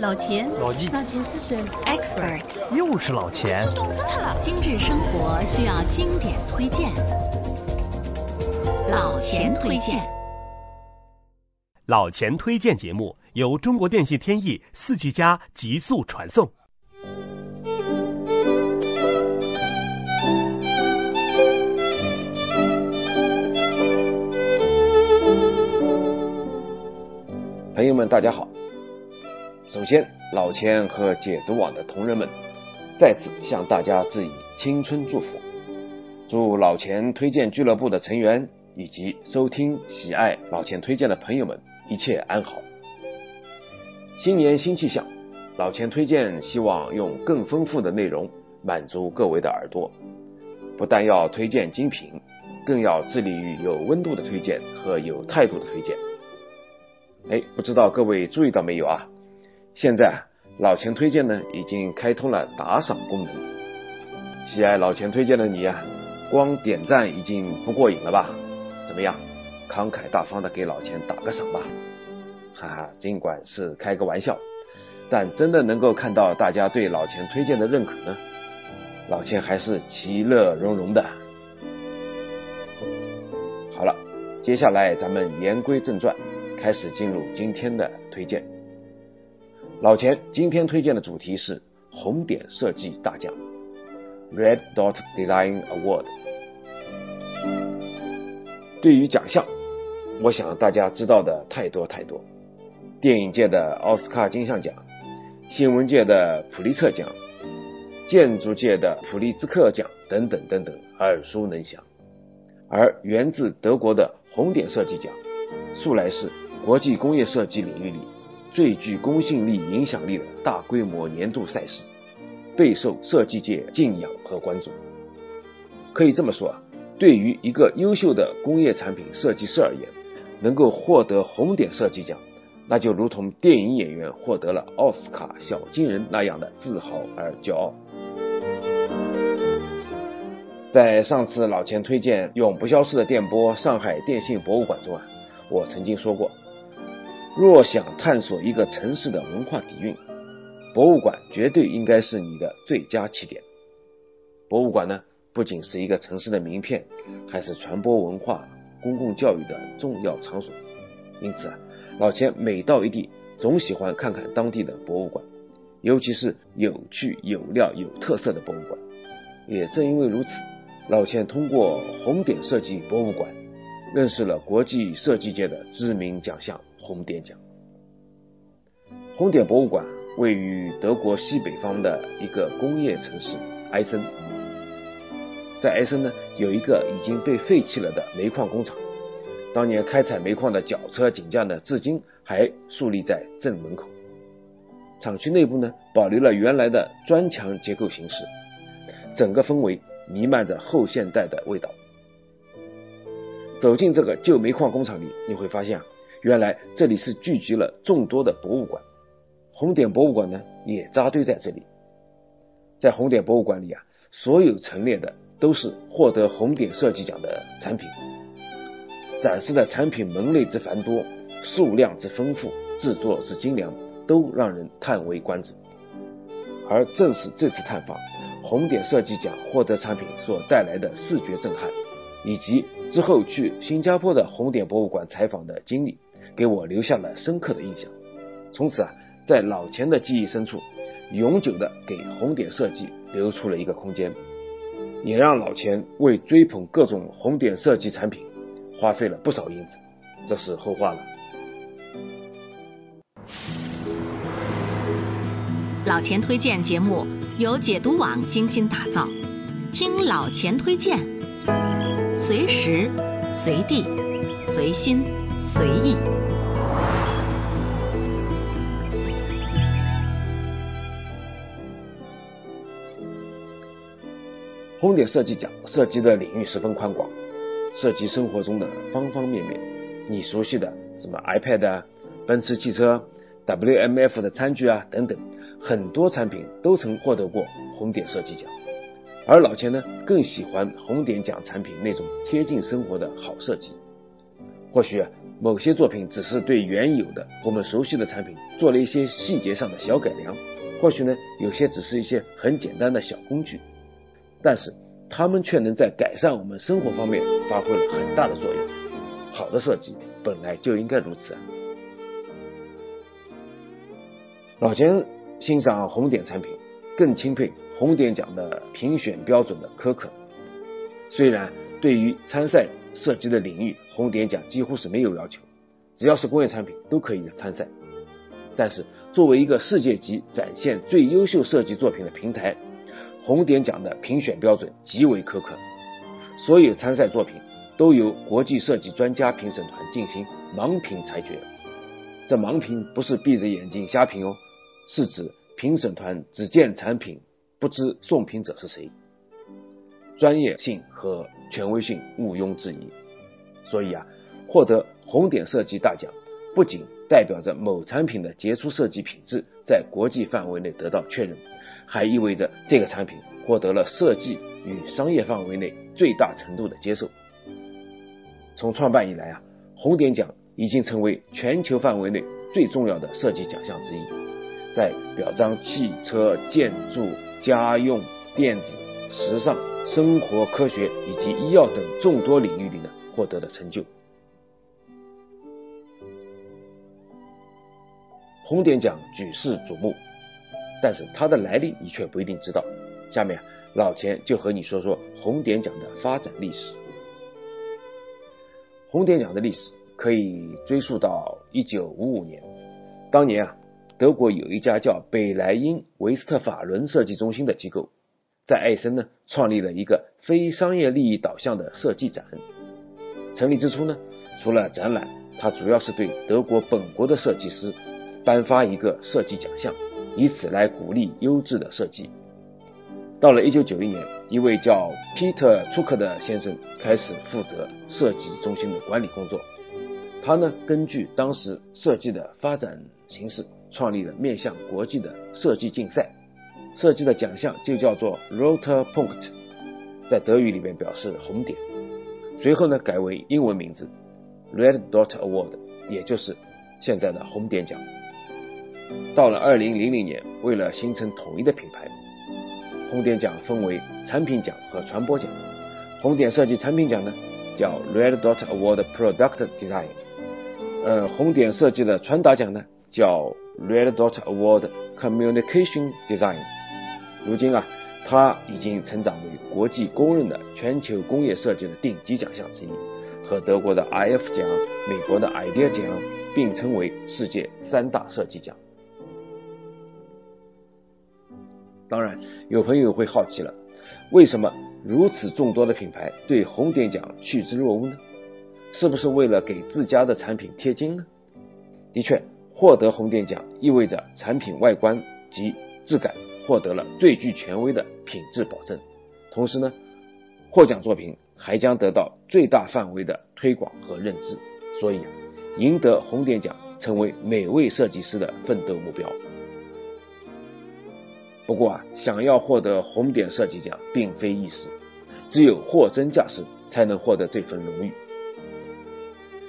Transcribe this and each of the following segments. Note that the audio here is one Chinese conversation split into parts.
老钱，老纪，老钱是谁？Expert，又是老钱。懂死他了！精致生活需要经典推荐，老钱推荐。老钱推荐节目由中国电信天翼四 G 加极速传送。朋友们，大家好。首先，老千和解读网的同仁们再次向大家致以青春祝福，祝老钱推荐俱乐部的成员以及收听喜爱老钱推荐的朋友们一切安好。新年新气象，老钱推荐希望用更丰富的内容满足各位的耳朵，不但要推荐精品，更要致力于有温度的推荐和有态度的推荐。哎，不知道各位注意到没有啊？现在老钱推荐呢，已经开通了打赏功能。喜爱老钱推荐的你呀，光点赞已经不过瘾了吧？怎么样，慷慨大方的给老钱打个赏吧？哈哈，尽管是开个玩笑，但真的能够看到大家对老钱推荐的认可呢，老钱还是其乐融融的。好了，接下来咱们言归正传，开始进入今天的推荐。老钱今天推荐的主题是红点设计大奖 （Red Dot Design Award）。对于奖项，我想大家知道的太多太多：电影界的奥斯卡金像奖、新闻界的普利策奖、建筑界的普利兹克奖等等等等，耳熟能详。而源自德国的红点设计奖，素来是国际工业设计领域里。最具公信力、影响力的大规模年度赛事，备受设计界敬仰和关注。可以这么说啊，对于一个优秀的工业产品设计师而言，能够获得红点设计奖，那就如同电影演员获得了奥斯卡小金人那样的自豪而骄傲。在上次老钱推荐永不消失的电波上海电信博物馆中啊，我曾经说过。若想探索一个城市的文化底蕴，博物馆绝对应该是你的最佳起点。博物馆呢，不仅是一个城市的名片，还是传播文化、公共教育的重要场所。因此啊，老钱每到一地，总喜欢看看当地的博物馆，尤其是有趣、有料、有特色的博物馆。也正因为如此，老钱通过红点设计博物馆，认识了国际设计界的知名奖项。红点奖，红点博物馆位于德国西北方的一个工业城市埃森。在埃森呢，有一个已经被废弃了的煤矿工厂，当年开采煤矿的绞车井架呢，至今还竖立在镇门口。厂区内部呢，保留了原来的砖墙结构形式，整个氛围弥漫着后现代的味道。走进这个旧煤矿工厂里，你会发现啊。原来这里是聚集了众多的博物馆，红点博物馆呢也扎堆在这里。在红点博物馆里啊，所有陈列的都是获得红点设计奖的产品，展示的产品门类之繁多、数量之丰富、制作之精良，都让人叹为观止。而正是这次探访，红点设计奖获得产品所带来的视觉震撼，以及之后去新加坡的红点博物馆采访的经历。给我留下了深刻的印象，从此啊，在老钱的记忆深处，永久的给红点设计留出了一个空间，也让老钱为追捧各种红点设计产品花费了不少银子，这是后话了。老钱推荐节目由解读网精心打造，听老钱推荐，随时随地随心随意。红点设计奖涉及的领域十分宽广，涉及生活中的方方面面。你熟悉的什么 iPad 啊、奔驰汽车、WMF 的餐具啊等等，很多产品都曾获得过红点设计奖。而老钱呢，更喜欢红点奖产品那种贴近生活的好设计。或许啊某些作品只是对原有的我们熟悉的产品做了一些细节上的小改良，或许呢，有些只是一些很简单的小工具，但是他们却能在改善我们生活方面发挥了很大的作用。好的设计本来就应该如此啊！老钱欣赏红点产品，更钦佩红点奖的评选标准的苛刻。虽然对于参赛涉及的领域，红点奖几乎是没有要求，只要是工业产品都可以参赛。但是作为一个世界级展现最优秀设计作品的平台，红点奖的评选标准极为苛刻，所有参赛作品都由国际设计专家评审团进行盲评裁决。这盲评不是闭着眼睛瞎评哦。是指评审团只见产品，不知送评者是谁，专业性和权威性毋庸置疑。所以啊，获得红点设计大奖，不仅代表着某产品的杰出设计品质在国际范围内得到确认，还意味着这个产品获得了设计与商业范围内最大程度的接受。从创办以来啊，红点奖已经成为全球范围内最重要的设计奖项之一。在表彰汽车、建筑、家用、电子、时尚、生活科学以及医药等众多领域里呢获得的成就。红点奖举世瞩目，但是它的来历你却不一定知道。下面老钱就和你说说红点奖的发展历史。红点奖的历史可以追溯到一九五五年，当年啊。德国有一家叫北莱茵维斯特法伦设计中心的机构，在艾森呢创立了一个非商业利益导向的设计展。成立之初呢，除了展览，它主要是对德国本国的设计师颁发一个设计奖项，以此来鼓励优质的设计。到了1991年，一位叫皮特·楚克的先生开始负责设计中心的管理工作。他呢，根据当时设计的发展形势。创立了面向国际的设计竞赛，设计的奖项就叫做 Roter Punkt，在德语里面表示红点。随后呢，改为英文名字 Red Dot Award，也就是现在的红点奖。到了2000年，为了形成统一的品牌，红点奖分为产品奖和传播奖。红点设计产品奖呢，叫 Red Dot Award Product Design。呃，红点设计的传达奖呢，叫 Red Dot Award Communication Design，如今啊，它已经成长为国际公认的全球工业设计的顶级奖项之一，和德国的 IF 奖、美国的 IDEA 奖并称为世界三大设计奖。当然，有朋友会好奇了，为什么如此众多的品牌对红点奖趋之若鹜呢？是不是为了给自家的产品贴金呢？的确。获得红点奖意味着产品外观及质感获得了最具权威的品质保证，同时呢，获奖作品还将得到最大范围的推广和认知，所以赢得红点奖成为每位设计师的奋斗目标。不过啊，想要获得红点设计奖并非易事，只有货真价实才能获得这份荣誉。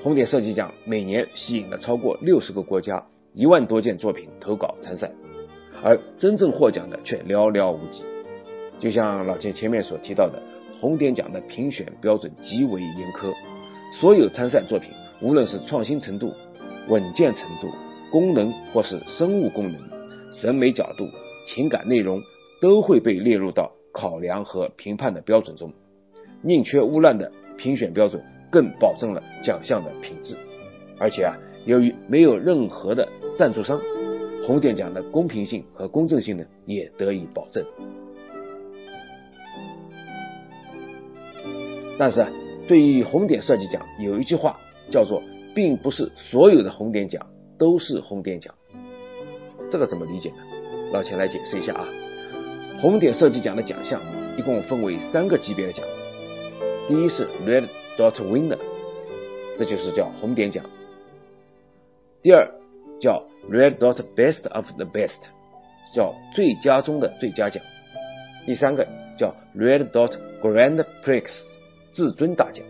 红点设计奖每年吸引了超过六十个国家一万多件作品投稿参赛，而真正获奖的却寥寥无几。就像老钱前面所提到的，红点奖的评选标准极为严苛，所有参赛作品，无论是创新程度、稳健程度、功能或是生物功能、审美角度、情感内容，都会被列入到考量和评判的标准中。宁缺毋滥的评选标准。更保证了奖项的品质，而且啊，由于没有任何的赞助商，红点奖的公平性和公正性呢也得以保证。但是啊，对于红点设计奖，有一句话叫做“并不是所有的红点奖都是红点奖”，这个怎么理解呢？老钱来解释一下啊。红点设计奖的奖项一共分为三个级别的奖，第一是 Red。Dot Winner，这就是叫红点奖。第二叫 Red Dot Best of the Best，叫最佳中的最佳奖。第三个叫 Red Dot Grand Prix，至尊大奖。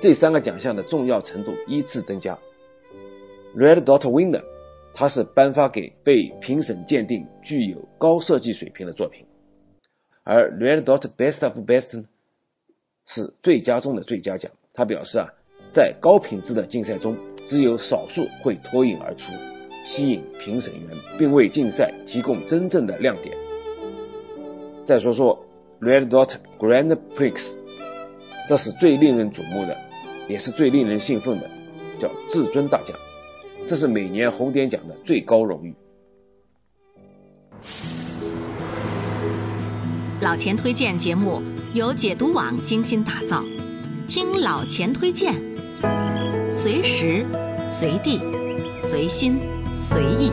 这三个奖项的重要程度依次增加。Red Dot Winner，它是颁发给被评审鉴定具有高设计水平的作品，而 Red Dot Best of Best 呢，是最佳中的最佳奖。他表示啊，在高品质的竞赛中，只有少数会脱颖而出，吸引评审员，并为竞赛提供真正的亮点。再说说 Red Dot Grand Prix，这是最令人瞩目的，也是最令人兴奋的，叫至尊大奖。这是每年红点奖的最高荣誉。老钱推荐节目由解读网精心打造，听老钱推荐，随时随地随心随意。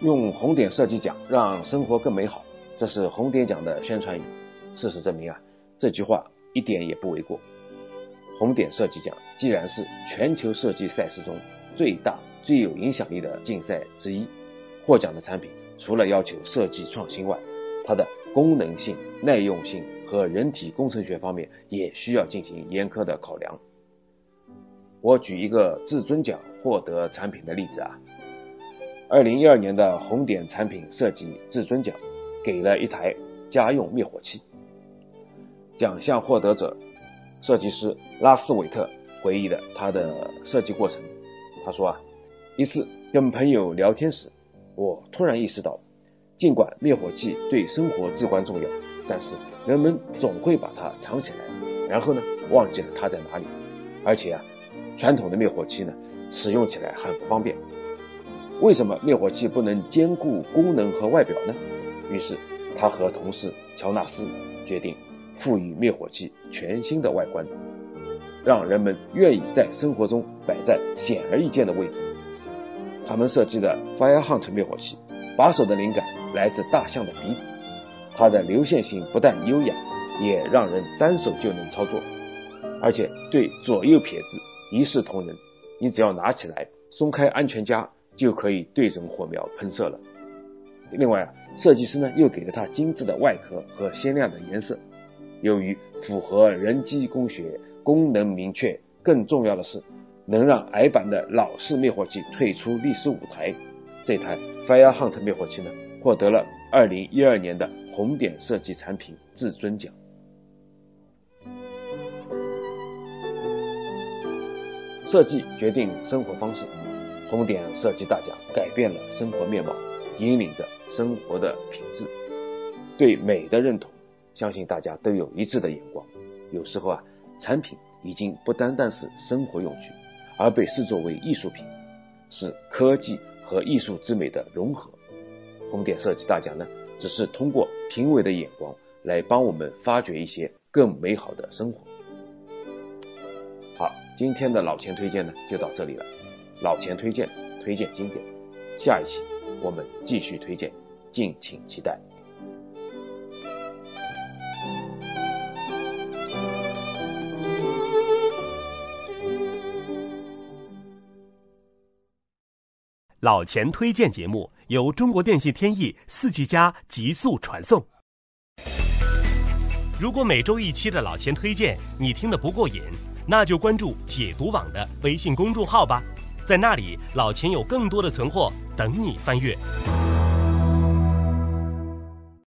用红点设计奖让生活更美好。这是红点奖的宣传语。事实证明啊，这句话一点也不为过。红点设计奖既然是全球设计赛事中最大、最有影响力的竞赛之一，获奖的产品除了要求设计创新外，它的功能性、耐用性和人体工程学方面也需要进行严苛的考量。我举一个至尊奖获得产品的例子啊，二零一二年的红点产品设计至尊奖。给了一台家用灭火器。奖项获得者设计师拉斯韦特回忆了他的设计过程。他说啊，一次跟朋友聊天时，我突然意识到，尽管灭火器对生活至关重要，但是人们总会把它藏起来，然后呢忘记了它在哪里。而且啊，传统的灭火器呢使用起来很不方便。为什么灭火器不能兼顾功能和外表呢？于是，他和同事乔纳斯决定赋予灭火器全新的外观，让人们愿意在生活中摆在显而易见的位置。他们设计的 Fire Hunt 灭火器，把手的灵感来自大象的鼻子，它的流线型不但优雅，也让人单手就能操作，而且对左右撇子一视同仁。你只要拿起来，松开安全夹，就可以对准火苗喷射了。另外啊，设计师呢又给了它精致的外壳和鲜亮的颜色。由于符合人机工学，功能明确，更重要的是能让矮版的老式灭火器退出历史舞台。这台 Fire Hunt 灭火器呢，获得了2012年的红点设计产品至尊奖。设计决定生活方式，红点设计大奖改变了生活面貌。引领着生活的品质，对美的认同，相信大家都有一致的眼光。有时候啊，产品已经不单单是生活用具，而被视作为艺术品，是科技和艺术之美的融合。红点设计大奖呢，只是通过评委的眼光来帮我们发掘一些更美好的生活。好，今天的老钱推荐呢，就到这里了。老钱推荐，推荐经典，下一期。我们继续推荐，敬请期待。老钱推荐节目由中国电信天翼四 G 加极速传送。如果每周一期的老钱推荐你听得不过瘾，那就关注解读网的微信公众号吧。在那里，老钱有更多的存货等你翻阅。